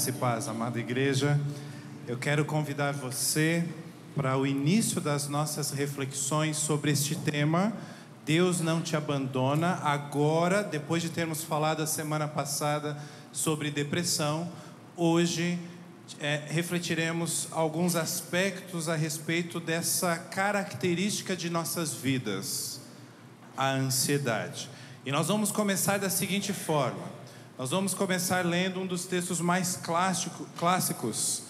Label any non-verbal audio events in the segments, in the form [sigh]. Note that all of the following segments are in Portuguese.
Graça e paz, amada igreja. Eu quero convidar você para o início das nossas reflexões sobre este tema. Deus não te abandona. Agora, depois de termos falado a semana passada sobre depressão, hoje é, refletiremos alguns aspectos a respeito dessa característica de nossas vidas, a ansiedade. E nós vamos começar da seguinte forma. Nós vamos começar lendo um dos textos mais clássico, clássicos,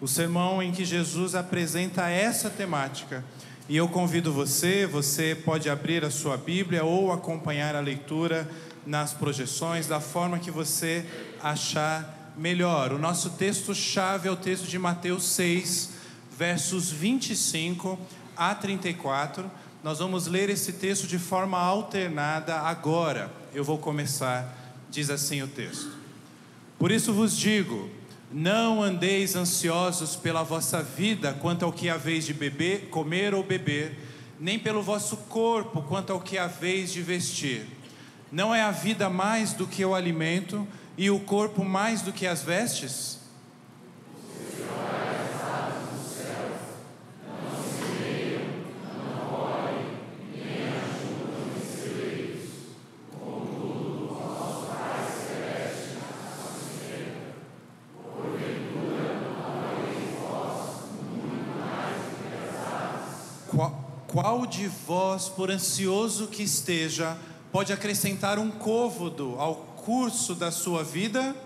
o sermão em que Jesus apresenta essa temática. E eu convido você, você pode abrir a sua Bíblia ou acompanhar a leitura nas projeções da forma que você achar melhor. O nosso texto-chave é o texto de Mateus 6, versos 25 a 34. Nós vamos ler esse texto de forma alternada agora. Eu vou começar diz assim o texto: Por isso vos digo, não andeis ansiosos pela vossa vida quanto ao que haveis de beber, comer ou beber, nem pelo vosso corpo quanto ao que haveis de vestir. Não é a vida mais do que o alimento e o corpo mais do que as vestes? Qual de vós, por ansioso que esteja, pode acrescentar um côvodo ao curso da sua vida?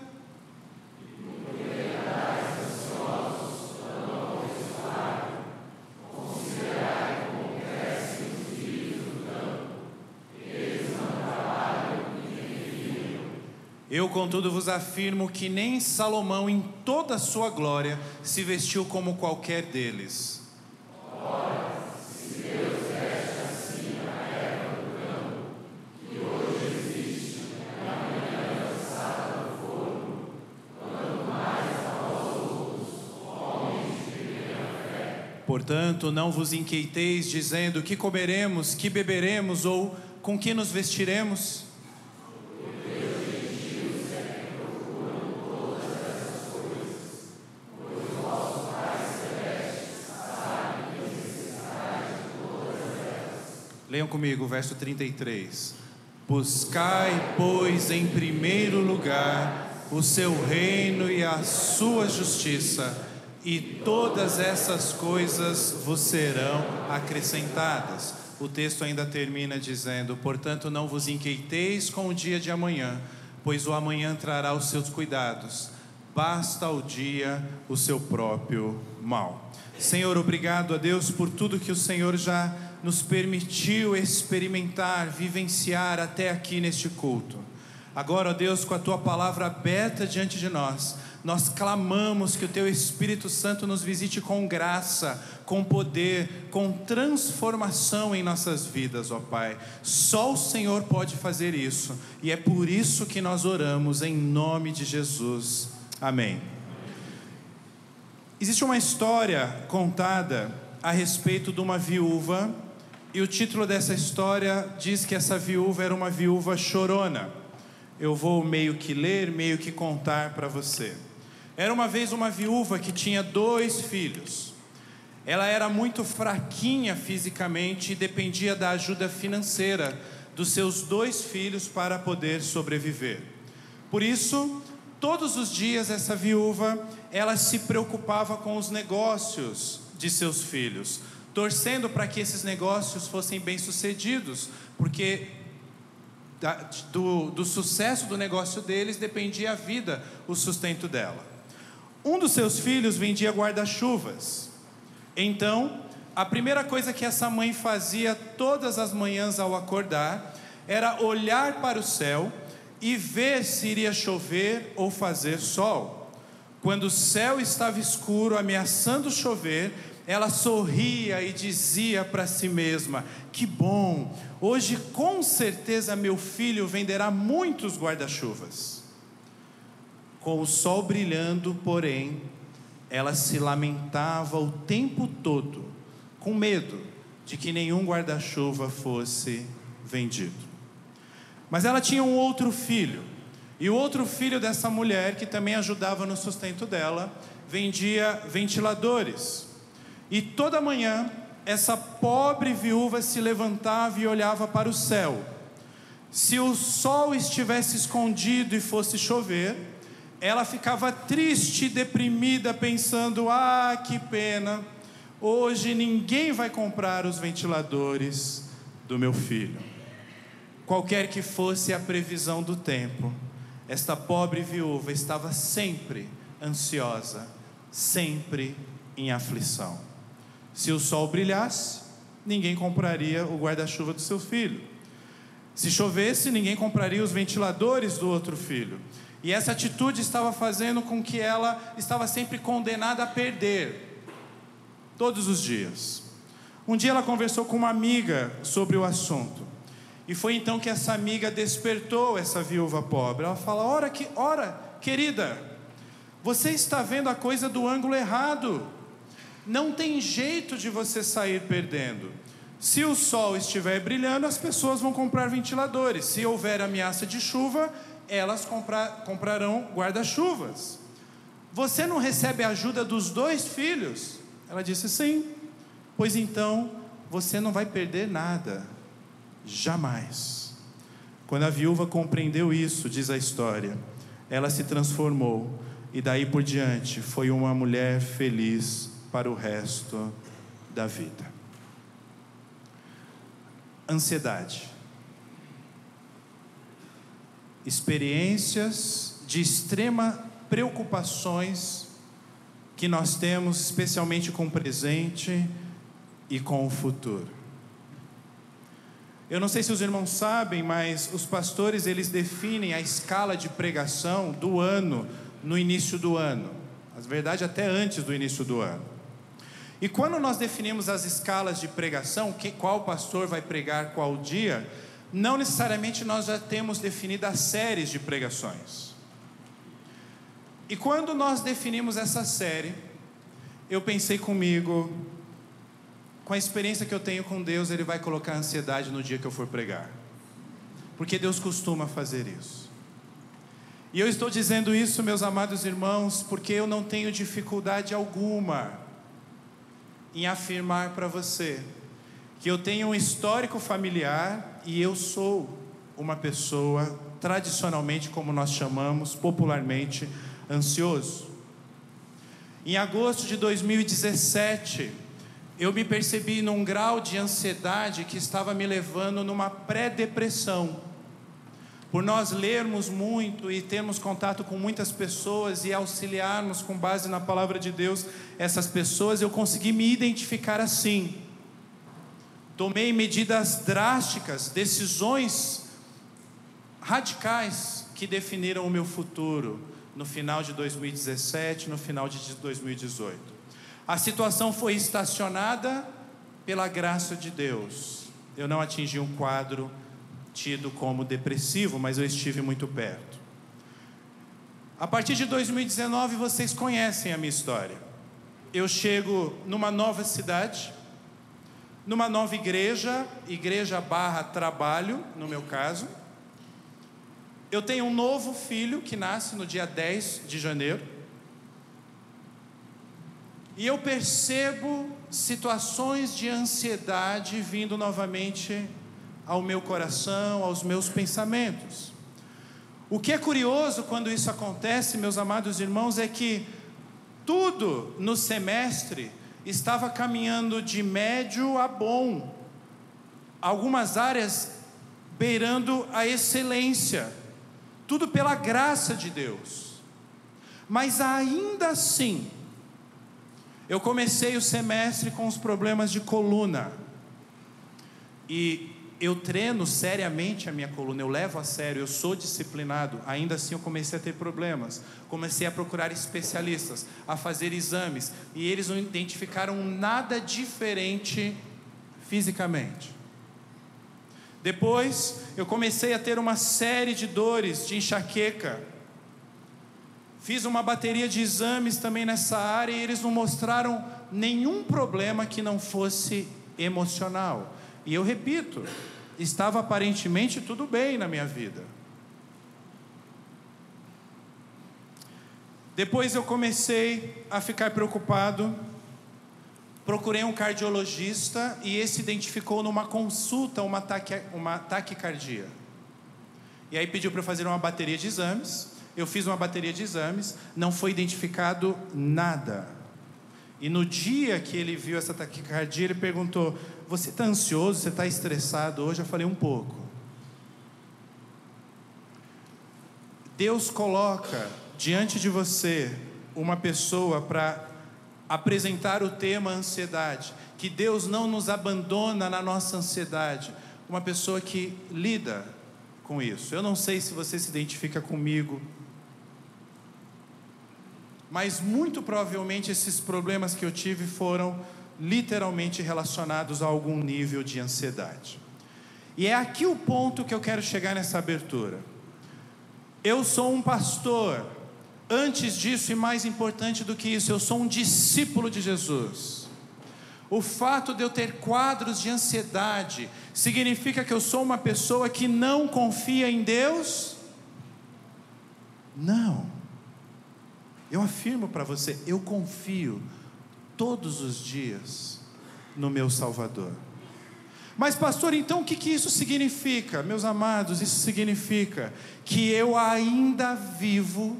Eu, contudo, vos afirmo que nem Salomão, em toda a sua glória, se vestiu como qualquer deles. Portanto, não vos inquieteis dizendo que comeremos, que beberemos ou com que nos vestiremos. Leiam comigo o verso 33. Buscai, pois, em primeiro lugar o seu reino e a sua justiça e todas essas coisas vos serão acrescentadas. O texto ainda termina dizendo: Portanto, não vos inquieteis com o dia de amanhã, pois o amanhã trará os seus cuidados. Basta ao dia o seu próprio mal. Senhor, obrigado a Deus por tudo que o Senhor já nos permitiu experimentar, vivenciar até aqui neste culto. Agora, ó Deus, com a tua palavra aberta diante de nós, nós clamamos que o Teu Espírito Santo nos visite com graça, com poder, com transformação em nossas vidas, ó Pai. Só o Senhor pode fazer isso, e é por isso que nós oramos em nome de Jesus. Amém. Existe uma história contada a respeito de uma viúva, e o título dessa história diz que essa viúva era uma viúva chorona. Eu vou meio que ler, meio que contar para você. Era uma vez uma viúva que tinha dois filhos. Ela era muito fraquinha fisicamente e dependia da ajuda financeira dos seus dois filhos para poder sobreviver. Por isso, todos os dias essa viúva, ela se preocupava com os negócios de seus filhos, torcendo para que esses negócios fossem bem-sucedidos, porque do, do sucesso do negócio deles dependia a vida, o sustento dela. Um dos seus filhos vendia guarda-chuvas. Então, a primeira coisa que essa mãe fazia todas as manhãs ao acordar era olhar para o céu e ver se iria chover ou fazer sol. Quando o céu estava escuro, ameaçando chover, ela sorria e dizia para si mesma: Que bom, hoje com certeza meu filho venderá muitos guarda-chuvas. Com o sol brilhando, porém, ela se lamentava o tempo todo, com medo de que nenhum guarda-chuva fosse vendido. Mas ela tinha um outro filho, E o outro filho dessa mulher, que também ajudava no sustento dela, vendia ventiladores. E toda manhã, essa pobre viúva se levantava e olhava para o céu. Se o sol estivesse escondido e fosse chover, ela ficava triste deprimida, pensando: ah, que pena, hoje ninguém vai comprar os ventiladores do meu filho. Qualquer que fosse a previsão do tempo, esta pobre viúva estava sempre ansiosa, sempre em aflição. Se o sol brilhasse, ninguém compraria o guarda-chuva do seu filho. Se chovesse, ninguém compraria os ventiladores do outro filho. E essa atitude estava fazendo com que ela estava sempre condenada a perder, todos os dias. Um dia ela conversou com uma amiga sobre o assunto. E foi então que essa amiga despertou essa viúva pobre. Ela fala: Ora, que, ora, querida, você está vendo a coisa do ângulo errado. Não tem jeito de você sair perdendo. Se o sol estiver brilhando, as pessoas vão comprar ventiladores. Se houver ameaça de chuva, elas comprar, comprarão guarda-chuvas. Você não recebe a ajuda dos dois filhos? Ela disse sim. Pois então, você não vai perder nada. Jamais. Quando a viúva compreendeu isso, diz a história, ela se transformou e daí por diante foi uma mulher feliz para o resto da vida. Ansiedade experiências de extrema preocupações que nós temos, especialmente com o presente e com o futuro. Eu não sei se os irmãos sabem, mas os pastores eles definem a escala de pregação do ano no início do ano. Na verdade, até antes do início do ano. E quando nós definimos as escalas de pregação, que, qual pastor vai pregar qual dia, não necessariamente nós já temos definidas séries de pregações. E quando nós definimos essa série, eu pensei comigo, com a experiência que eu tenho com Deus, Ele vai colocar ansiedade no dia que eu for pregar. Porque Deus costuma fazer isso. E eu estou dizendo isso, meus amados irmãos, porque eu não tenho dificuldade alguma em afirmar para você que eu tenho um histórico familiar e eu sou uma pessoa tradicionalmente, como nós chamamos popularmente, ansioso. Em agosto de 2017, eu me percebi num grau de ansiedade que estava me levando numa pré-depressão. Por nós lermos muito e termos contato com muitas pessoas e auxiliarmos com base na palavra de Deus essas pessoas, eu consegui me identificar assim. Tomei medidas drásticas, decisões radicais que definiram o meu futuro no final de 2017, no final de 2018. A situação foi estacionada pela graça de Deus. Eu não atingi um quadro tido como depressivo, mas eu estive muito perto. A partir de 2019, vocês conhecem a minha história. Eu chego numa nova cidade, numa nova igreja, igreja barra trabalho, no meu caso. Eu tenho um novo filho que nasce no dia 10 de janeiro. E eu percebo situações de ansiedade vindo novamente ao meu coração, aos meus pensamentos. O que é curioso quando isso acontece, meus amados irmãos, é que tudo no semestre estava caminhando de médio a bom, algumas áreas beirando a excelência, tudo pela graça de Deus. Mas ainda assim, eu comecei o semestre com os problemas de coluna. E eu treino seriamente a minha coluna, eu levo a sério, eu sou disciplinado. Ainda assim, eu comecei a ter problemas. Comecei a procurar especialistas, a fazer exames, e eles não identificaram nada diferente fisicamente. Depois, eu comecei a ter uma série de dores, de enxaqueca. Fiz uma bateria de exames também nessa área e eles não mostraram nenhum problema que não fosse emocional. E eu repito, estava aparentemente tudo bem na minha vida. Depois eu comecei a ficar preocupado. Procurei um cardiologista e esse identificou numa consulta uma, taque, uma taquicardia. E aí pediu para eu fazer uma bateria de exames. Eu fiz uma bateria de exames, não foi identificado nada. E no dia que ele viu essa taquicardia, ele perguntou: Você está ansioso? Você está estressado hoje? Eu falei: Um pouco. Deus coloca diante de você uma pessoa para apresentar o tema ansiedade, que Deus não nos abandona na nossa ansiedade, uma pessoa que lida com isso. Eu não sei se você se identifica comigo, mas muito provavelmente esses problemas que eu tive foram literalmente relacionados a algum nível de ansiedade. E é aqui o ponto que eu quero chegar nessa abertura. Eu sou um pastor, antes disso e mais importante do que isso, eu sou um discípulo de Jesus. O fato de eu ter quadros de ansiedade significa que eu sou uma pessoa que não confia em Deus? Não. Eu afirmo para você, eu confio todos os dias no meu Salvador. Mas, pastor, então o que, que isso significa? Meus amados, isso significa que eu ainda vivo,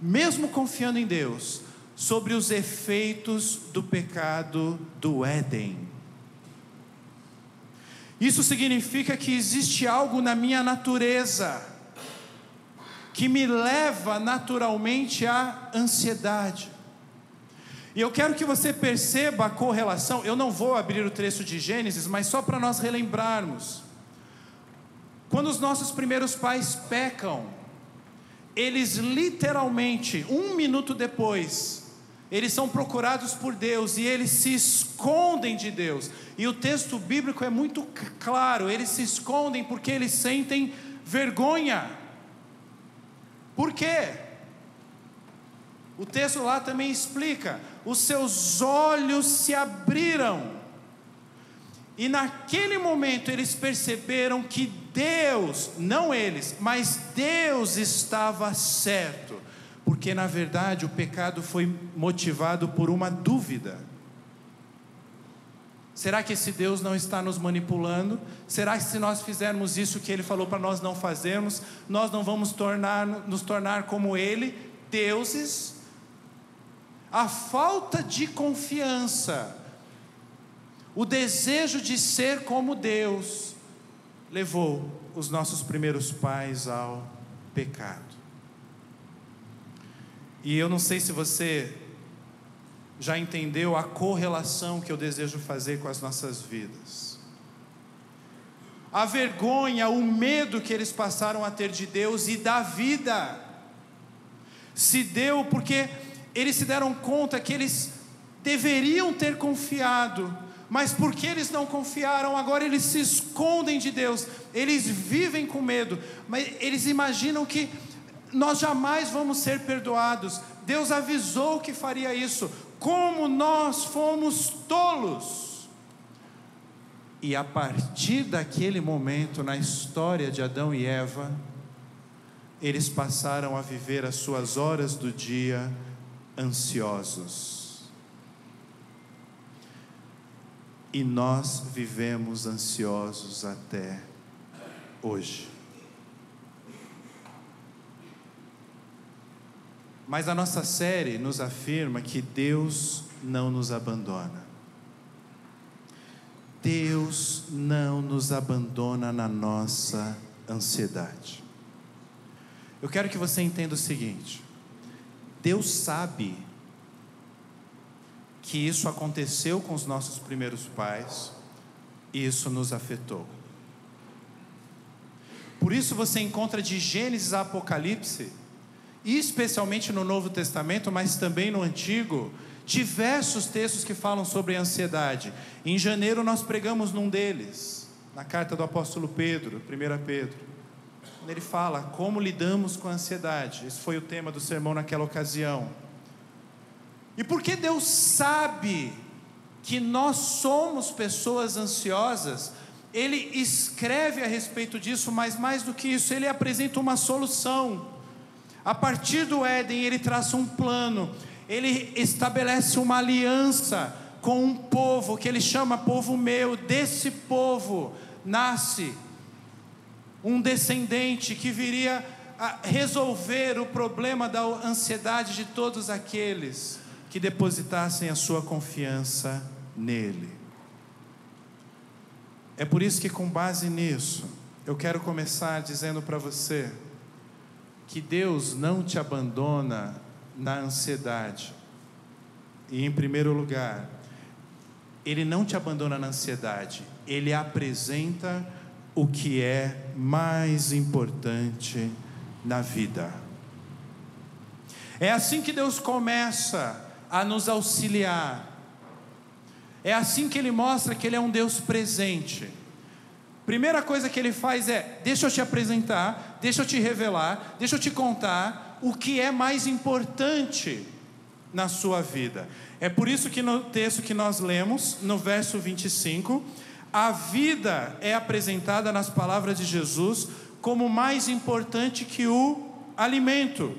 mesmo confiando em Deus, sobre os efeitos do pecado do Éden. Isso significa que existe algo na minha natureza que me leva naturalmente à ansiedade. E eu quero que você perceba a correlação. Eu não vou abrir o trecho de Gênesis, mas só para nós relembrarmos. Quando os nossos primeiros pais pecam, eles literalmente, um minuto depois, eles são procurados por Deus e eles se escondem de Deus. E o texto bíblico é muito claro: eles se escondem porque eles sentem vergonha. Por quê? O texto lá também explica: os seus olhos se abriram. E naquele momento eles perceberam que Deus, não eles, mas Deus estava certo, porque na verdade o pecado foi motivado por uma dúvida. Será que esse Deus não está nos manipulando? Será que se nós fizermos isso que ele falou para nós não fazermos, nós não vamos tornar, nos tornar como ele, deuses? a falta de confiança, o desejo de ser como Deus, levou os nossos primeiros pais ao pecado. E eu não sei se você já entendeu a correlação que eu desejo fazer com as nossas vidas. A vergonha, o medo que eles passaram a ter de Deus e da vida, se deu porque eles se deram conta que eles deveriam ter confiado, mas porque eles não confiaram, agora eles se escondem de Deus, eles vivem com medo, mas eles imaginam que nós jamais vamos ser perdoados. Deus avisou que faria isso, como nós fomos tolos. E a partir daquele momento na história de Adão e Eva, eles passaram a viver as suas horas do dia ansiosos. E nós vivemos ansiosos até hoje. Mas a nossa série nos afirma que Deus não nos abandona. Deus não nos abandona na nossa ansiedade. Eu quero que você entenda o seguinte: Deus sabe que isso aconteceu com os nossos primeiros pais e isso nos afetou. Por isso você encontra de Gênesis a Apocalipse, especialmente no Novo Testamento, mas também no Antigo, diversos textos que falam sobre ansiedade. Em janeiro nós pregamos num deles, na carta do apóstolo Pedro, 1 Pedro ele fala como lidamos com a ansiedade. Esse foi o tema do sermão naquela ocasião. E porque Deus sabe que nós somos pessoas ansiosas, ele escreve a respeito disso, mas mais do que isso, ele apresenta uma solução. A partir do Éden, ele traça um plano, ele estabelece uma aliança com um povo que ele chama povo meu. Desse povo nasce um descendente que viria a resolver o problema da ansiedade de todos aqueles que depositassem a sua confiança nele. É por isso que, com base nisso, eu quero começar dizendo para você que Deus não te abandona na ansiedade. E, em primeiro lugar, Ele não te abandona na ansiedade, Ele apresenta o que é mais importante na vida. É assim que Deus começa a nos auxiliar. É assim que Ele mostra que Ele é um Deus presente. Primeira coisa que Ele faz é: deixa eu te apresentar, deixa eu te revelar, deixa eu te contar o que é mais importante na sua vida. É por isso que no texto que nós lemos, no verso 25, a vida é apresentada nas palavras de Jesus como mais importante que o alimento,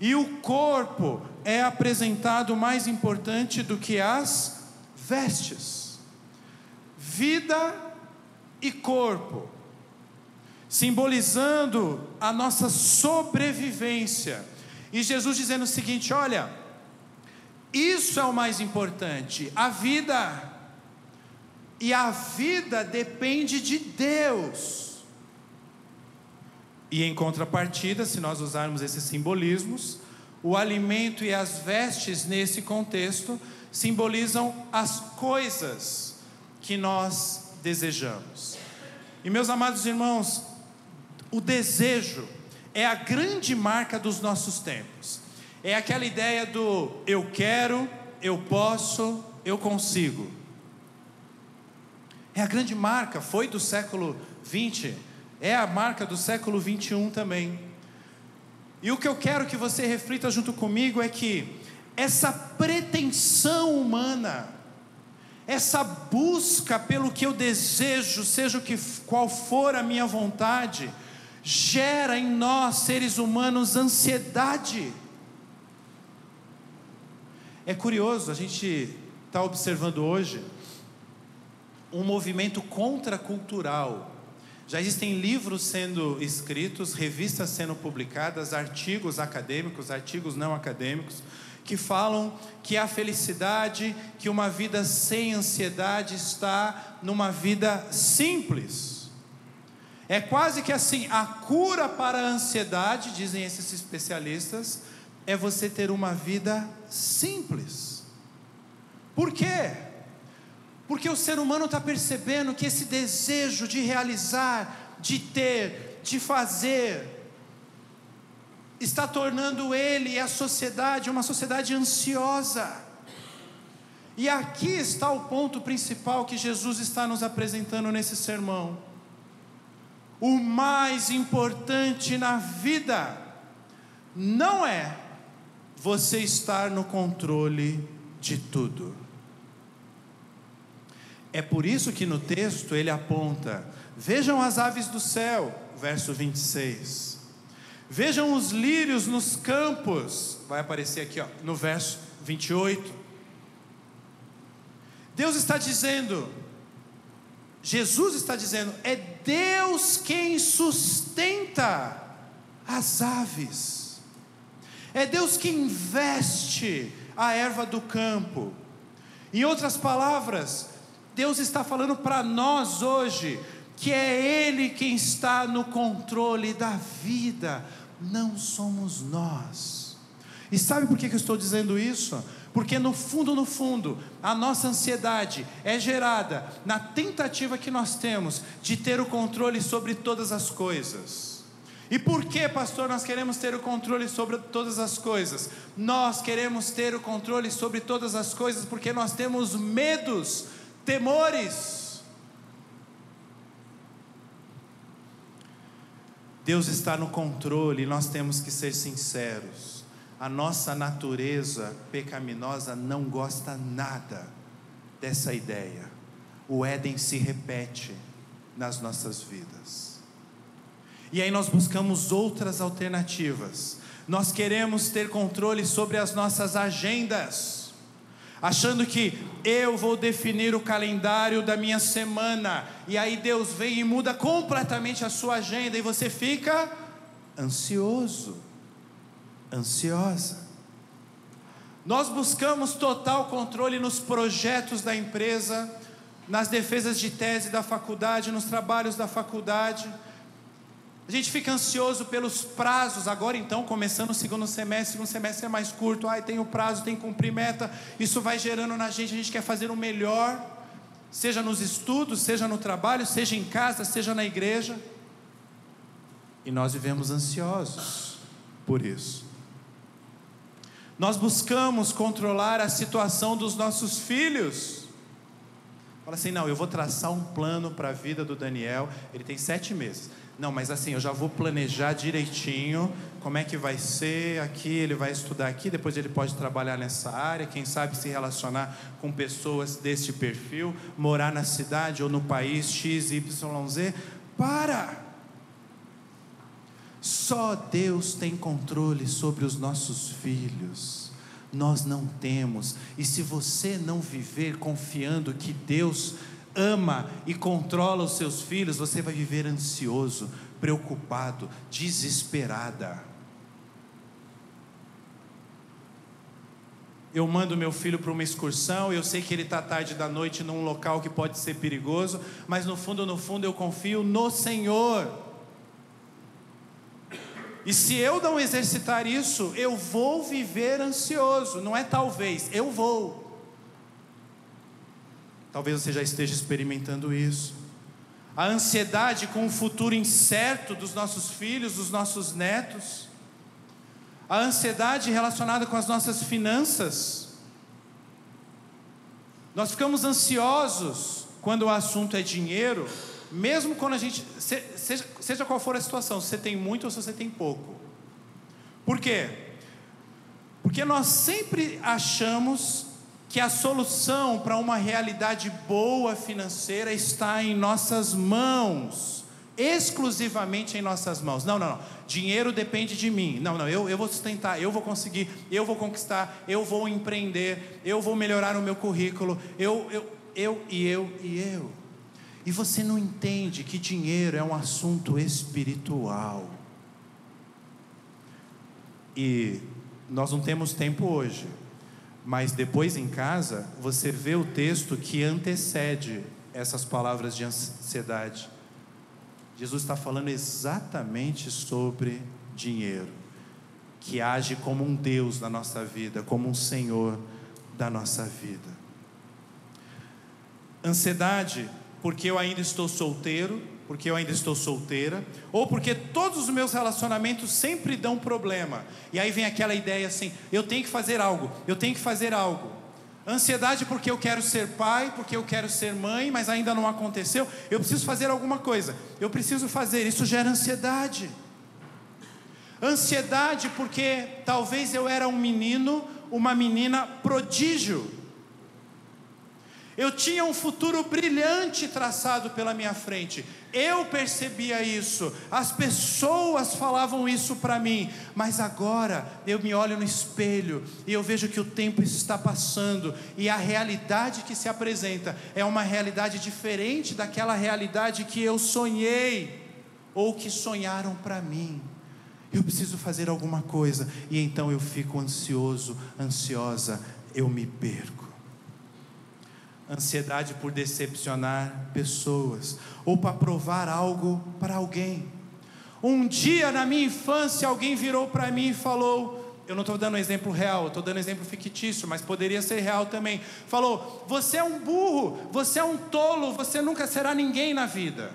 e o corpo é apresentado mais importante do que as vestes. Vida e corpo, simbolizando a nossa sobrevivência. E Jesus dizendo o seguinte: olha, isso é o mais importante, a vida e a vida depende de Deus. E em contrapartida, se nós usarmos esses simbolismos, o alimento e as vestes nesse contexto simbolizam as coisas que nós desejamos. E meus amados irmãos, o desejo é a grande marca dos nossos tempos. É aquela ideia do eu quero, eu posso, eu consigo. É a grande marca, foi do século 20, é a marca do século 21 também. E o que eu quero que você reflita junto comigo é que essa pretensão humana, essa busca pelo que eu desejo, seja o que qual for a minha vontade, gera em nós seres humanos ansiedade. É curioso, a gente está observando hoje um movimento contracultural. Já existem livros sendo escritos, revistas sendo publicadas, artigos acadêmicos, artigos não acadêmicos, que falam que a felicidade, que uma vida sem ansiedade está numa vida simples. É quase que assim, a cura para a ansiedade, dizem esses especialistas, é você ter uma vida simples. Por quê? Porque o ser humano está percebendo que esse desejo de realizar, de ter, de fazer, está tornando ele e a sociedade uma sociedade ansiosa. E aqui está o ponto principal que Jesus está nos apresentando nesse sermão. O mais importante na vida não é você estar no controle de tudo. É por isso que no texto ele aponta: vejam as aves do céu, verso 26. Vejam os lírios nos campos, vai aparecer aqui ó, no verso 28. Deus está dizendo, Jesus está dizendo, é Deus quem sustenta as aves, é Deus quem investe a erva do campo. Em outras palavras, Deus está falando para nós hoje que é Ele quem está no controle da vida, não somos nós. E sabe por que eu estou dizendo isso? Porque no fundo, no fundo, a nossa ansiedade é gerada na tentativa que nós temos de ter o controle sobre todas as coisas. E por que, pastor, nós queremos ter o controle sobre todas as coisas? Nós queremos ter o controle sobre todas as coisas porque nós temos medos temores. Deus está no controle e nós temos que ser sinceros. A nossa natureza pecaminosa não gosta nada dessa ideia. O Éden se repete nas nossas vidas. E aí nós buscamos outras alternativas. Nós queremos ter controle sobre as nossas agendas, achando que eu vou definir o calendário da minha semana, e aí Deus vem e muda completamente a sua agenda, e você fica ansioso, ansiosa. Nós buscamos total controle nos projetos da empresa, nas defesas de tese da faculdade, nos trabalhos da faculdade. A gente fica ansioso pelos prazos, agora então, começando o segundo semestre, o segundo semestre é mais curto, ai, tem o prazo, tem que cumprir meta, isso vai gerando na gente, a gente quer fazer o melhor, seja nos estudos, seja no trabalho, seja em casa, seja na igreja. E nós vivemos ansiosos por isso. Nós buscamos controlar a situação dos nossos filhos. Fala assim, não, eu vou traçar um plano para a vida do Daniel, ele tem sete meses. Não, mas assim, eu já vou planejar direitinho como é que vai ser aqui, ele vai estudar aqui, depois ele pode trabalhar nessa área, quem sabe se relacionar com pessoas deste perfil, morar na cidade ou no país X, Y, Z. Para! Só Deus tem controle sobre os nossos filhos. Nós não temos. E se você não viver confiando que Deus ama e controla os seus filhos, você vai viver ansioso, preocupado, desesperada. Eu mando meu filho para uma excursão, eu sei que ele está tarde da noite num local que pode ser perigoso, mas no fundo, no fundo, eu confio no Senhor. E se eu não exercitar isso, eu vou viver ansioso, não é talvez, eu vou. Talvez você já esteja experimentando isso. A ansiedade com o futuro incerto dos nossos filhos, dos nossos netos. A ansiedade relacionada com as nossas finanças. Nós ficamos ansiosos quando o assunto é dinheiro, mesmo quando a gente, seja, seja qual for a situação, se você tem muito ou se você tem pouco. Por quê? Porque nós sempre achamos que a solução para uma realidade boa financeira está em nossas mãos, exclusivamente em nossas mãos. Não, não, não. Dinheiro depende de mim. Não, não. Eu, eu vou sustentar, eu vou conseguir, eu vou conquistar, eu vou empreender, eu vou melhorar o meu currículo. Eu, eu, eu e eu e eu. E você não entende que dinheiro é um assunto espiritual. E nós não temos tempo hoje mas depois em casa, você vê o texto que antecede essas palavras de ansiedade. Jesus está falando exatamente sobre dinheiro, que age como um Deus na nossa vida, como um Senhor da nossa vida. Ansiedade, porque eu ainda estou solteiro, porque eu ainda estou solteira, ou porque todos os meus relacionamentos sempre dão problema. E aí vem aquela ideia assim: eu tenho que fazer algo, eu tenho que fazer algo. Ansiedade porque eu quero ser pai, porque eu quero ser mãe, mas ainda não aconteceu. Eu preciso fazer alguma coisa. Eu preciso fazer. Isso gera ansiedade. Ansiedade porque talvez eu era um menino, uma menina prodígio. Eu tinha um futuro brilhante traçado pela minha frente. Eu percebia isso. As pessoas falavam isso para mim. Mas agora eu me olho no espelho e eu vejo que o tempo está passando e a realidade que se apresenta é uma realidade diferente daquela realidade que eu sonhei ou que sonharam para mim. Eu preciso fazer alguma coisa e então eu fico ansioso, ansiosa, eu me perco ansiedade por decepcionar pessoas ou para provar algo para alguém. Um dia na minha infância alguém virou para mim e falou: eu não estou dando um exemplo real, estou dando um exemplo fictício, mas poderia ser real também. Falou: você é um burro, você é um tolo, você nunca será ninguém na vida.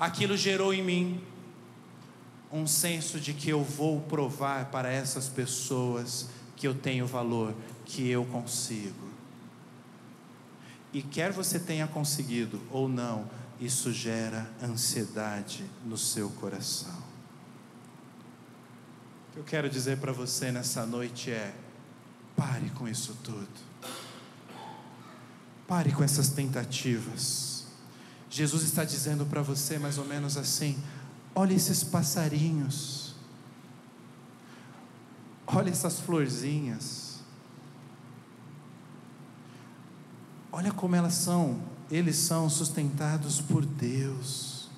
Aquilo gerou em mim um senso de que eu vou provar para essas pessoas que eu tenho valor, que eu consigo. E quer você tenha conseguido ou não, isso gera ansiedade no seu coração. O que eu quero dizer para você nessa noite é: pare com isso tudo. Pare com essas tentativas. Jesus está dizendo para você mais ou menos assim: olha esses passarinhos, olha essas florzinhas, olha como elas são, eles são sustentados por Deus.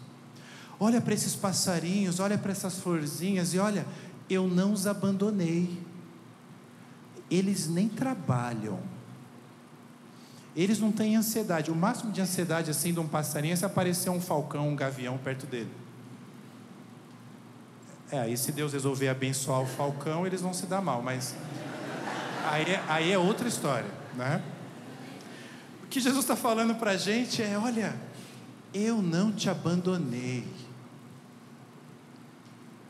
Olha para esses passarinhos, olha para essas florzinhas e olha, eu não os abandonei. Eles nem trabalham. Eles não têm ansiedade. O máximo de ansiedade assim de um passarinho é se aparecer um falcão, um gavião perto dele. É, aí se Deus resolver abençoar o falcão, eles vão se dar mal, mas aí é, aí é outra história, né? Que Jesus está falando para a gente é: olha, eu não te abandonei,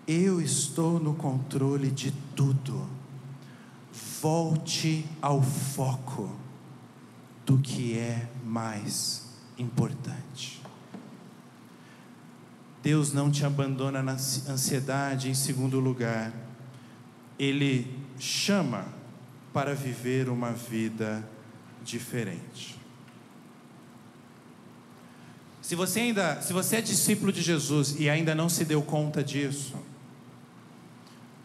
eu estou no controle de tudo. Volte ao foco do que é mais importante. Deus não te abandona na ansiedade, em segundo lugar, Ele chama para viver uma vida diferente. Se você ainda, se você é discípulo de Jesus e ainda não se deu conta disso,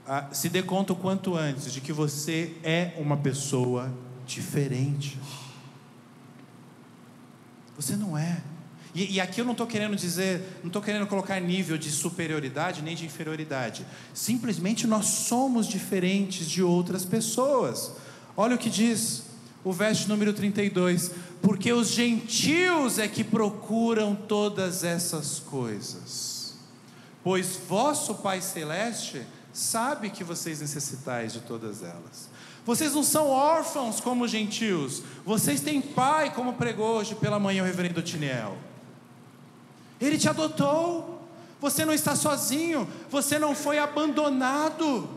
ah, se dê conta o quanto antes de que você é uma pessoa diferente. Você não é. E, e aqui eu não estou querendo dizer, não estou querendo colocar nível de superioridade nem de inferioridade. Simplesmente nós somos diferentes de outras pessoas. Olha o que diz o verso número 32: Porque os gentios é que procuram todas essas coisas, pois vosso Pai Celeste sabe que vocês necessitais de todas elas. Vocês não são órfãos como gentios. Vocês têm pai, como pregou hoje pela manhã o reverendo Tiniel. Ele te adotou. Você não está sozinho. Você não foi abandonado.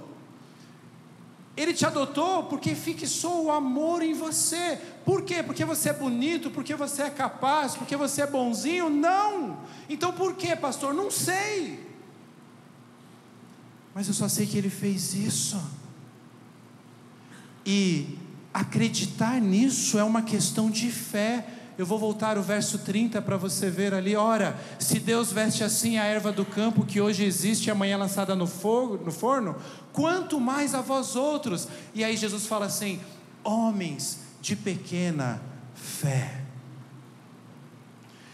Ele te adotou porque fixou o amor em você. Por quê? Porque você é bonito, porque você é capaz, porque você é bonzinho? Não. Então por quê, pastor? Não sei. Mas eu só sei que ele fez isso. E acreditar nisso é uma questão de fé. Eu vou voltar o verso 30 para você ver ali. Ora, se Deus veste assim a erva do campo que hoje existe e amanhã é lançada no, fogo, no forno, quanto mais a vós outros. E aí Jesus fala assim: homens de pequena fé.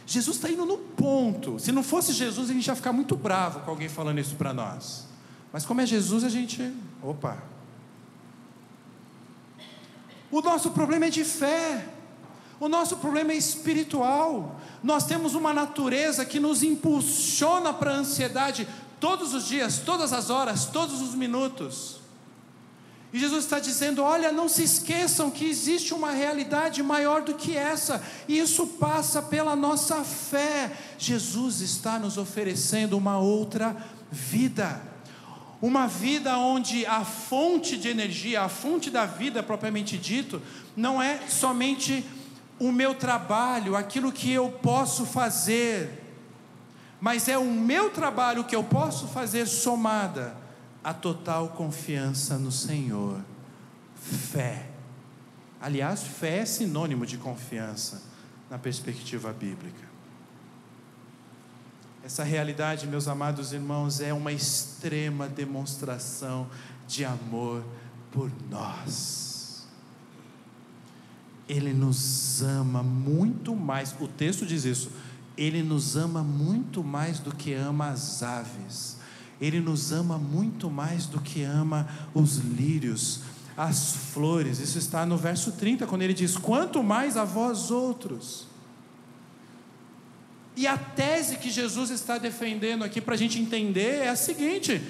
Jesus está indo no ponto. Se não fosse Jesus, a gente ia ficar muito bravo com alguém falando isso para nós. Mas como é Jesus, a gente. Opa, o nosso problema é de fé. O nosso problema é espiritual. Nós temos uma natureza que nos impulsiona para a ansiedade todos os dias, todas as horas, todos os minutos. E Jesus está dizendo: olha, não se esqueçam que existe uma realidade maior do que essa, e isso passa pela nossa fé. Jesus está nos oferecendo uma outra vida. Uma vida onde a fonte de energia, a fonte da vida propriamente dito, não é somente o meu trabalho, aquilo que eu posso fazer, mas é o meu trabalho que eu posso fazer somada a total confiança no Senhor. Fé. Aliás, fé é sinônimo de confiança na perspectiva bíblica. Essa realidade, meus amados irmãos, é uma extrema demonstração de amor por nós. Ele nos ama muito mais, o texto diz isso, ele nos ama muito mais do que ama as aves, ele nos ama muito mais do que ama os lírios, as flores. Isso está no verso 30, quando ele diz: Quanto mais a vós outros. E a tese que Jesus está defendendo aqui para a gente entender é a seguinte: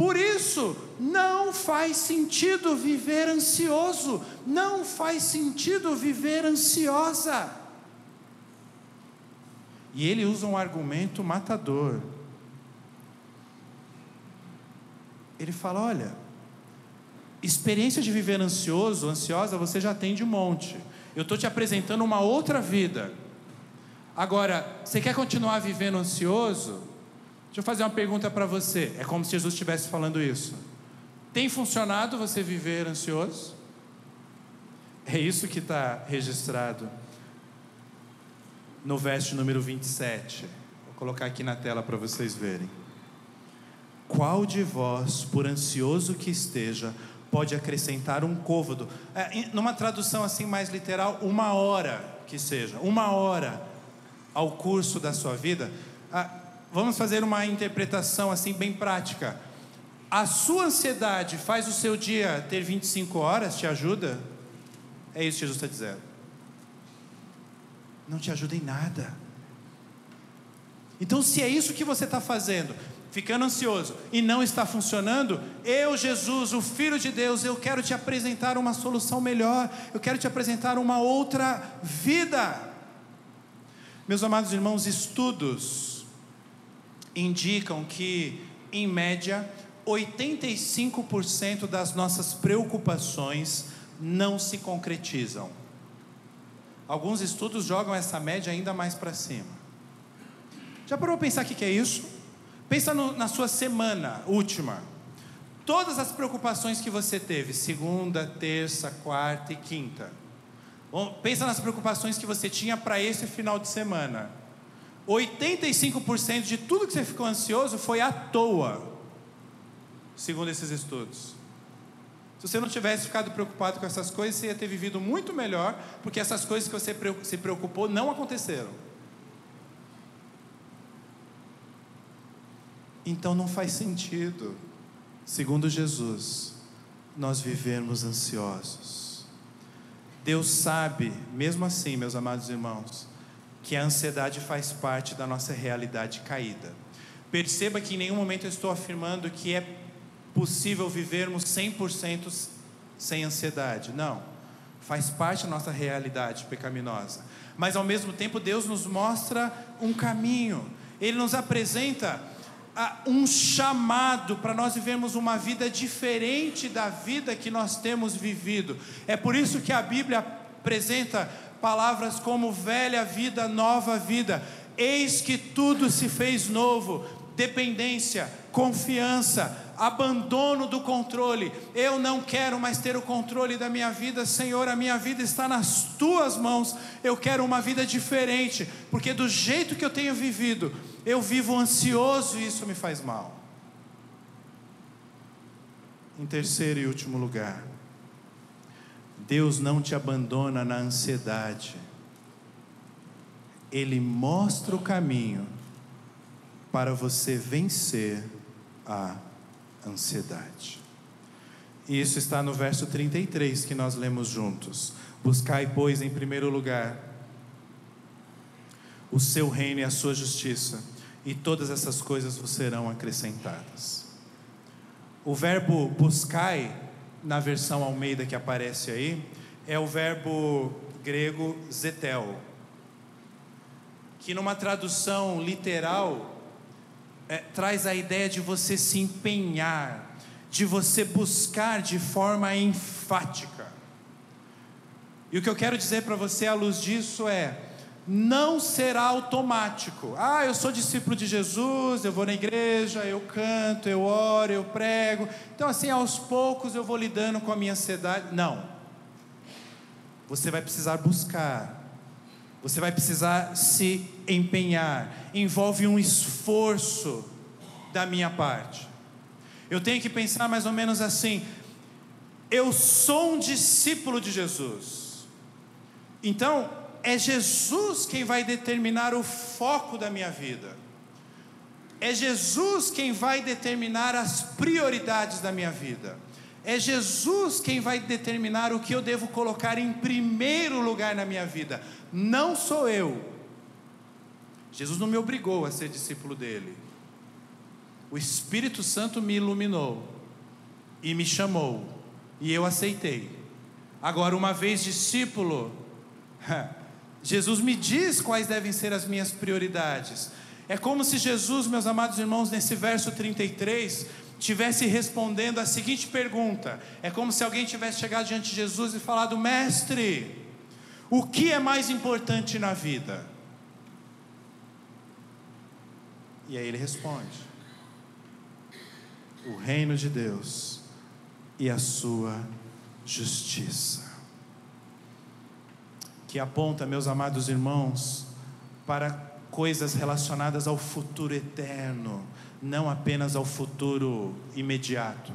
por isso, não faz sentido viver ansioso, não faz sentido viver ansiosa. E ele usa um argumento matador. Ele fala: olha, experiência de viver ansioso, ansiosa, você já tem de um monte. Eu estou te apresentando uma outra vida. Agora, você quer continuar vivendo ansioso? Deixa eu fazer uma pergunta para você. É como se Jesus estivesse falando isso. Tem funcionado você viver ansioso? É isso que está registrado no verso número 27. Vou colocar aqui na tela para vocês verem. qual de vós, por ansioso que esteja, pode acrescentar um côvado? É, numa tradução assim mais literal, uma hora que seja, uma hora ao curso da sua vida. Ah, vamos fazer uma interpretação assim bem prática. A sua ansiedade faz o seu dia ter 25 horas? Te ajuda? É isso que Jesus está dizendo. Não te ajuda em nada. Então, se é isso que você está fazendo, ficando ansioso e não está funcionando, eu, Jesus, o Filho de Deus, eu quero te apresentar uma solução melhor, eu quero te apresentar uma outra vida. Meus amados irmãos, estudos indicam que, em média, 85% das nossas preocupações não se concretizam. Alguns estudos jogam essa média ainda mais para cima. Já parou para pensar o que é isso? Pensa no, na sua semana última. Todas as preocupações que você teve, segunda, terça, quarta e quinta. Pensa nas preocupações que você tinha para esse final de semana. 85% de tudo que você ficou ansioso foi à toa segundo esses estudos. Se você não tivesse ficado preocupado com essas coisas, você ia ter vivido muito melhor, porque essas coisas que você se preocupou não aconteceram. Então não faz sentido, segundo Jesus, nós vivermos ansiosos. Deus sabe, mesmo assim, meus amados irmãos, que a ansiedade faz parte da nossa realidade caída. Perceba que em nenhum momento eu estou afirmando que é possível vivermos 100% sem ansiedade. Não. Faz parte da nossa realidade pecaminosa. Mas ao mesmo tempo, Deus nos mostra um caminho. Ele nos apresenta ah, um chamado para nós vivermos uma vida diferente da vida que nós temos vivido. É por isso que a Bíblia apresenta palavras como velha vida, nova vida. Eis que tudo se fez novo. Dependência, confiança, abandono do controle. Eu não quero mais ter o controle da minha vida, Senhor, a minha vida está nas tuas mãos. Eu quero uma vida diferente, porque do jeito que eu tenho vivido, eu vivo ansioso e isso me faz mal. Em terceiro e último lugar, Deus não te abandona na ansiedade. Ele mostra o caminho para você vencer a ansiedade. E isso está no verso 33 que nós lemos juntos. Buscai, pois, em primeiro lugar o seu reino e a sua justiça, e todas essas coisas vos serão acrescentadas. O verbo buscai, na versão Almeida que aparece aí, é o verbo grego zetel, que numa tradução literal é, traz a ideia de você se empenhar, de você buscar de forma enfática. E o que eu quero dizer para você à luz disso é: não será automático. Ah, eu sou discípulo de Jesus, eu vou na igreja, eu canto, eu oro, eu prego. Então, assim, aos poucos eu vou lidando com a minha ansiedade. Não. Você vai precisar buscar, você vai precisar se empenhar, envolve um esforço da minha parte. Eu tenho que pensar mais ou menos assim: eu sou um discípulo de Jesus, então é Jesus quem vai determinar o foco da minha vida, é Jesus quem vai determinar as prioridades da minha vida. É Jesus quem vai determinar o que eu devo colocar em primeiro lugar na minha vida, não sou eu. Jesus não me obrigou a ser discípulo dele. O Espírito Santo me iluminou e me chamou, e eu aceitei. Agora, uma vez discípulo, [laughs] Jesus me diz quais devem ser as minhas prioridades. É como se Jesus, meus amados irmãos, nesse verso 33, tivesse respondendo a seguinte pergunta: é como se alguém tivesse chegado diante de Jesus e falado, mestre, o que é mais importante na vida? E aí ele responde: o reino de Deus e a sua justiça. Que aponta, meus amados irmãos, para coisas relacionadas ao futuro eterno, não apenas ao futuro imediato.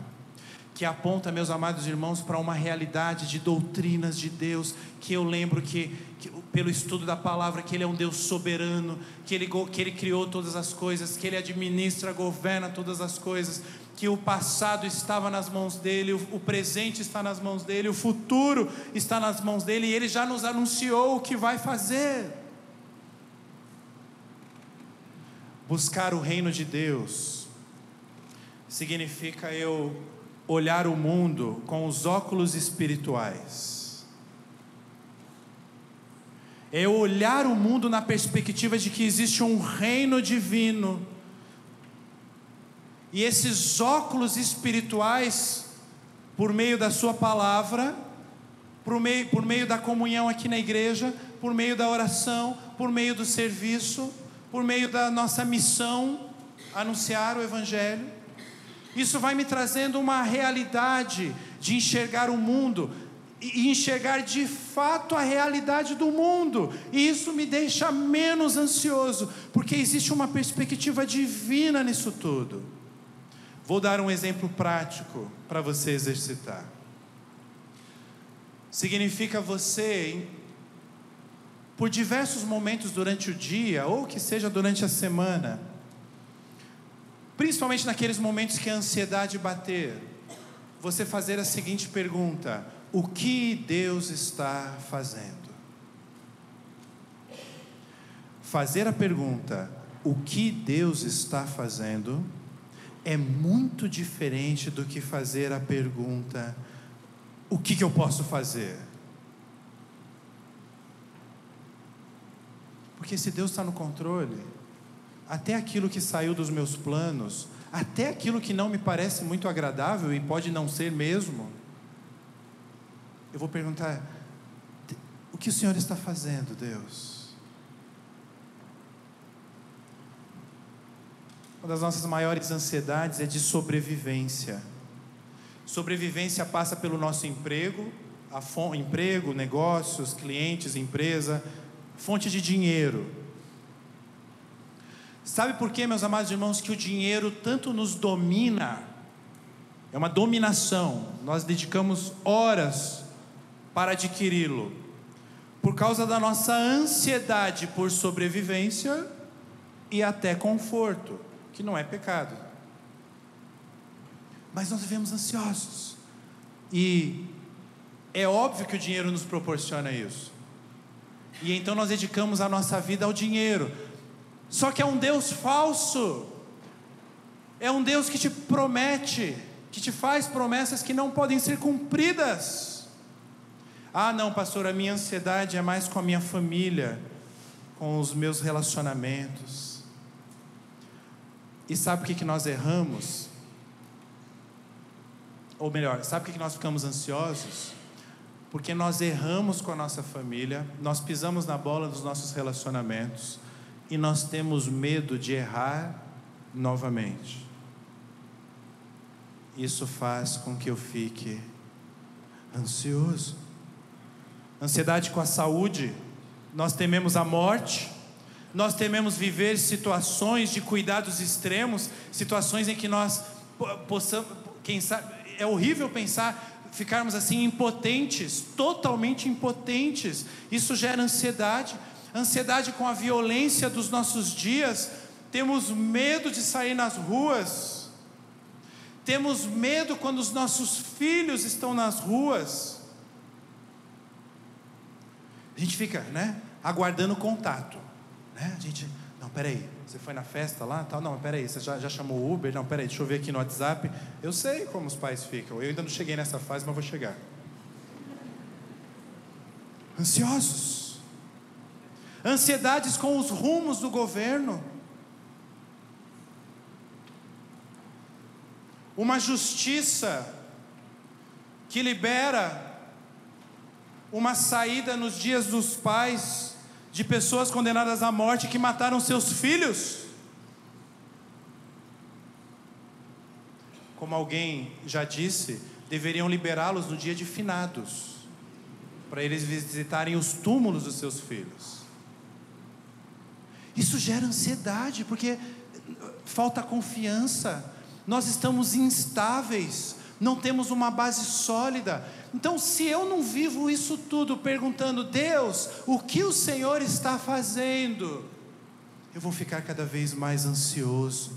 Que aponta, meus amados irmãos, para uma realidade de doutrinas de Deus, que eu lembro que, que, pelo estudo da palavra, que Ele é um Deus soberano, que ele, que ele criou todas as coisas, que Ele administra, governa todas as coisas, que o passado estava nas mãos dele, o, presente está nas mãos dele, o futuro está nas mãos dele, e Ele já nos anunciou o que vai fazer. Buscar o reino de Deus significa eu olhar o mundo com os óculos espirituais. É olhar o mundo na perspectiva de que existe um reino divino. E esses óculos espirituais, por meio da Sua palavra, por meio, por meio da comunhão aqui na igreja, por meio da oração, por meio do serviço, por meio da nossa missão, anunciar o Evangelho. Isso vai me trazendo uma realidade de enxergar o mundo e enxergar de fato a realidade do mundo, e isso me deixa menos ansioso, porque existe uma perspectiva divina nisso tudo. Vou dar um exemplo prático para você exercitar. Significa você por diversos momentos durante o dia, ou que seja durante a semana, principalmente naqueles momentos que a ansiedade bater, você fazer a seguinte pergunta: O que Deus está fazendo? Fazer a pergunta: O que Deus está fazendo? É muito diferente do que fazer a pergunta: O que, que eu posso fazer? Porque se Deus está no controle, até aquilo que saiu dos meus planos, até aquilo que não me parece muito agradável e pode não ser mesmo, eu vou perguntar: o que o Senhor está fazendo, Deus? Uma das nossas maiores ansiedades é de sobrevivência. Sobrevivência passa pelo nosso emprego, a emprego, negócios, clientes, empresa, fonte de dinheiro. Sabe por quê, meus amados irmãos, que o dinheiro tanto nos domina? É uma dominação. Nós dedicamos horas para adquiri-lo. Por causa da nossa ansiedade por sobrevivência e até conforto, que não é pecado. Mas nós vivemos ansiosos. E é óbvio que o dinheiro nos proporciona isso. E então nós dedicamos a nossa vida ao dinheiro. Só que é um Deus falso. É um Deus que te promete, que te faz promessas que não podem ser cumpridas. Ah, não, pastor, a minha ansiedade é mais com a minha família, com os meus relacionamentos. E sabe o que, que nós erramos? Ou melhor, sabe o que, que nós ficamos ansiosos? porque nós erramos com a nossa família, nós pisamos na bola dos nossos relacionamentos e nós temos medo de errar novamente. Isso faz com que eu fique ansioso. Ansiedade com a saúde, nós tememos a morte, nós tememos viver situações de cuidados extremos, situações em que nós possamos, quem sabe, é horrível pensar ficarmos assim impotentes, totalmente impotentes. Isso gera ansiedade, ansiedade com a violência dos nossos dias. Temos medo de sair nas ruas. Temos medo quando os nossos filhos estão nas ruas. A gente fica, né, aguardando contato, né? A gente, não, peraí, você foi na festa lá? Tal? Não, peraí, você já, já chamou o Uber? Não, peraí, deixa eu ver aqui no WhatsApp. Eu sei como os pais ficam. Eu ainda não cheguei nessa fase, mas vou chegar. Ansiosos. Ansiedades com os rumos do governo. Uma justiça que libera uma saída nos dias dos pais de pessoas condenadas à morte que mataram seus filhos. Como alguém já disse, deveriam liberá-los no dia de finados, para eles visitarem os túmulos dos seus filhos. Isso gera ansiedade, porque falta confiança, nós estamos instáveis, não temos uma base sólida. Então, se eu não vivo isso tudo perguntando, Deus, o que o Senhor está fazendo? Eu vou ficar cada vez mais ansioso.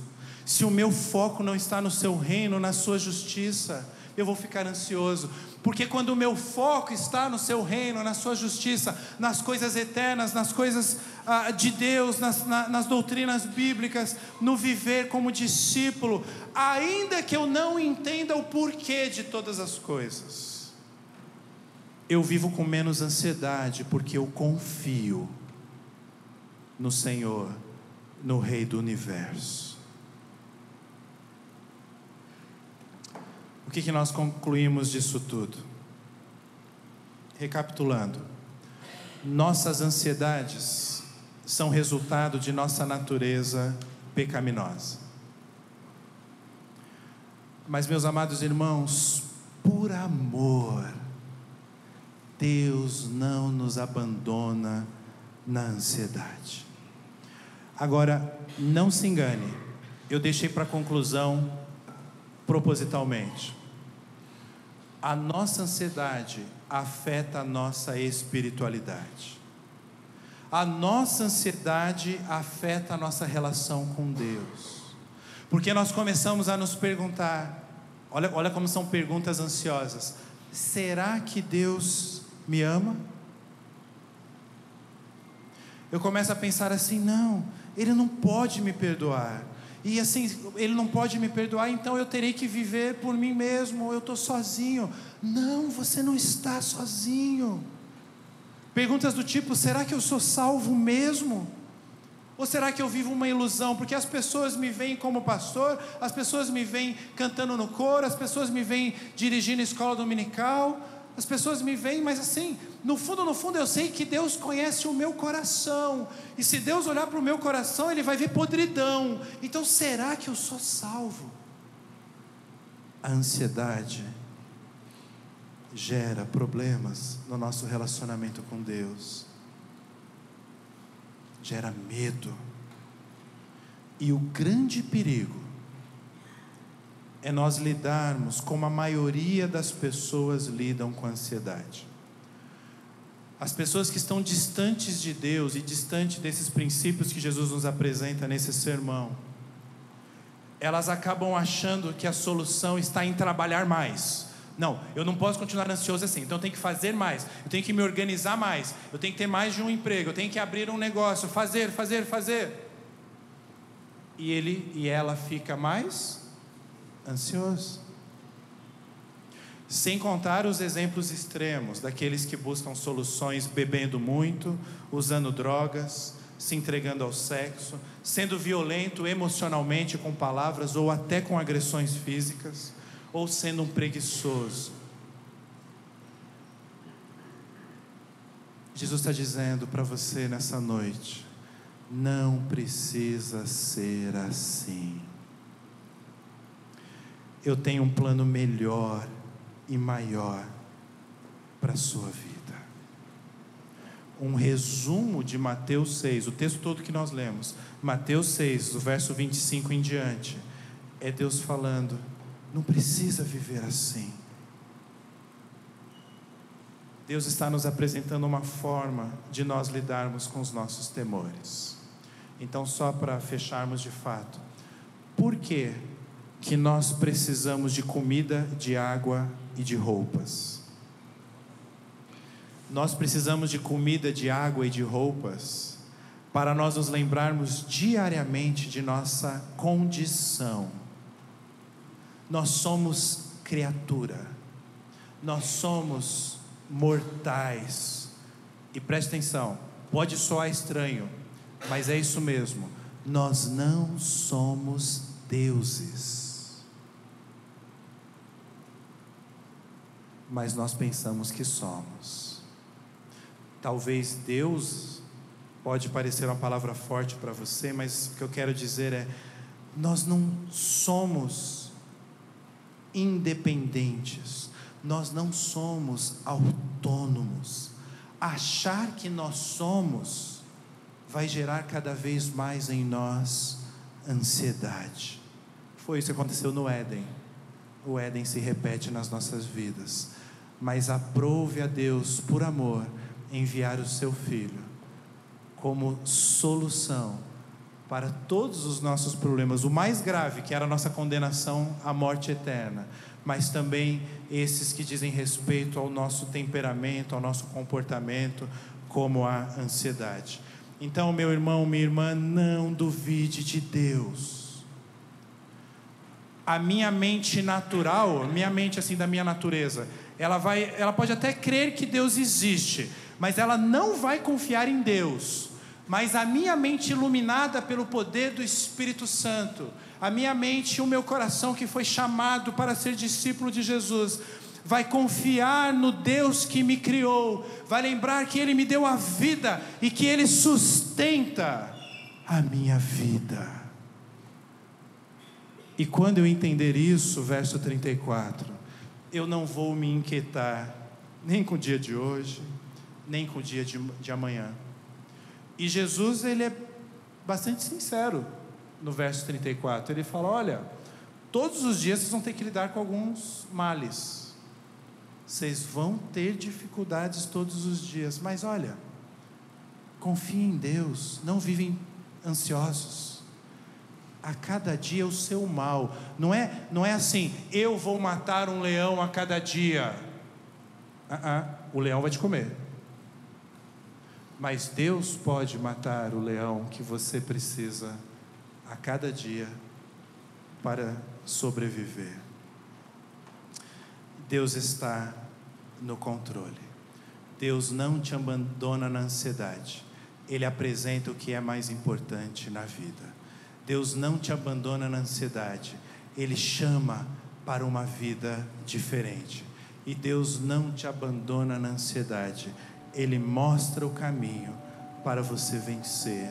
Se o meu foco não está no seu reino, na sua justiça, eu vou ficar ansioso, porque quando o meu foco está no seu reino, na sua justiça, nas coisas eternas, nas coisas ah, de Deus, nas, na, nas doutrinas bíblicas, no viver como discípulo, ainda que eu não entenda o porquê de todas as coisas, eu vivo com menos ansiedade, porque eu confio no Senhor, no Rei do universo. O que, que nós concluímos disso tudo? Recapitulando, nossas ansiedades são resultado de nossa natureza pecaminosa. Mas, meus amados irmãos, por amor, Deus não nos abandona na ansiedade. Agora, não se engane, eu deixei para conclusão propositalmente a nossa ansiedade afeta a nossa espiritualidade. A nossa ansiedade afeta a nossa relação com Deus. Porque nós começamos a nos perguntar, olha, olha como são perguntas ansiosas: será que Deus me ama? Eu começo a pensar assim: não, Ele não pode me perdoar. E assim, ele não pode me perdoar, então eu terei que viver por mim mesmo, eu estou sozinho. Não, você não está sozinho. Perguntas do tipo: será que eu sou salvo mesmo? Ou será que eu vivo uma ilusão? Porque as pessoas me veem como pastor, as pessoas me veem cantando no coro, as pessoas me veem dirigindo escola dominical, as pessoas me veem, mas assim, no fundo, no fundo, eu sei que Deus conhece o meu coração. E se Deus olhar para o meu coração, Ele vai ver podridão. Então, será que eu sou salvo? A ansiedade gera problemas no nosso relacionamento com Deus, gera medo. E o grande perigo é nós lidarmos como a maioria das pessoas lidam com ansiedade. As pessoas que estão distantes de Deus e distantes desses princípios que Jesus nos apresenta nesse sermão, elas acabam achando que a solução está em trabalhar mais. Não, eu não posso continuar ansioso assim, então eu tenho que fazer mais, eu tenho que me organizar mais, eu tenho que ter mais de um emprego, eu tenho que abrir um negócio, fazer, fazer, fazer. E ele e ela fica mais ansioso. Sem contar os exemplos extremos daqueles que buscam soluções bebendo muito, usando drogas, se entregando ao sexo, sendo violento emocionalmente com palavras ou até com agressões físicas, ou sendo um preguiçoso. Jesus está dizendo para você nessa noite: não precisa ser assim eu tenho um plano melhor e maior para a sua vida. Um resumo de Mateus 6, o texto todo que nós lemos, Mateus 6, do verso 25 em diante, é Deus falando: não precisa viver assim. Deus está nos apresentando uma forma de nós lidarmos com os nossos temores. Então, só para fecharmos de fato, por que que nós precisamos de comida, de água e de roupas. Nós precisamos de comida, de água e de roupas para nós nos lembrarmos diariamente de nossa condição. Nós somos criatura, nós somos mortais. E preste atenção, pode soar estranho, mas é isso mesmo. Nós não somos deuses. Mas nós pensamos que somos. Talvez Deus pode parecer uma palavra forte para você, mas o que eu quero dizer é nós não somos independentes. Nós não somos autônomos. Achar que nós somos vai gerar cada vez mais em nós ansiedade. Foi isso que aconteceu no Éden. O Éden se repete nas nossas vidas. Mas aprove a Deus, por amor, enviar o seu filho como solução para todos os nossos problemas. O mais grave, que era a nossa condenação à morte eterna, mas também esses que dizem respeito ao nosso temperamento, ao nosso comportamento, como a ansiedade. Então, meu irmão, minha irmã, não duvide de Deus. A minha mente natural, minha mente assim da minha natureza, ela vai, ela pode até crer que Deus existe, mas ela não vai confiar em Deus. Mas a minha mente iluminada pelo poder do Espírito Santo, a minha mente e o meu coração que foi chamado para ser discípulo de Jesus, vai confiar no Deus que me criou, vai lembrar que Ele me deu a vida e que Ele sustenta a minha vida. E quando eu entender isso, verso 34, eu não vou me inquietar nem com o dia de hoje, nem com o dia de, de amanhã. E Jesus, ele é bastante sincero no verso 34. Ele fala: Olha, todos os dias vocês vão ter que lidar com alguns males vocês vão ter dificuldades todos os dias, mas olha, confiem em Deus, não vivem ansiosos. A cada dia o seu mal. Não é, não é assim, eu vou matar um leão a cada dia. Uh -uh, o leão vai te comer. Mas Deus pode matar o leão que você precisa a cada dia para sobreviver. Deus está no controle. Deus não te abandona na ansiedade. Ele apresenta o que é mais importante na vida. Deus não te abandona na ansiedade, Ele chama para uma vida diferente. E Deus não te abandona na ansiedade, Ele mostra o caminho para você vencer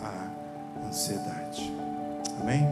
a ansiedade. Amém?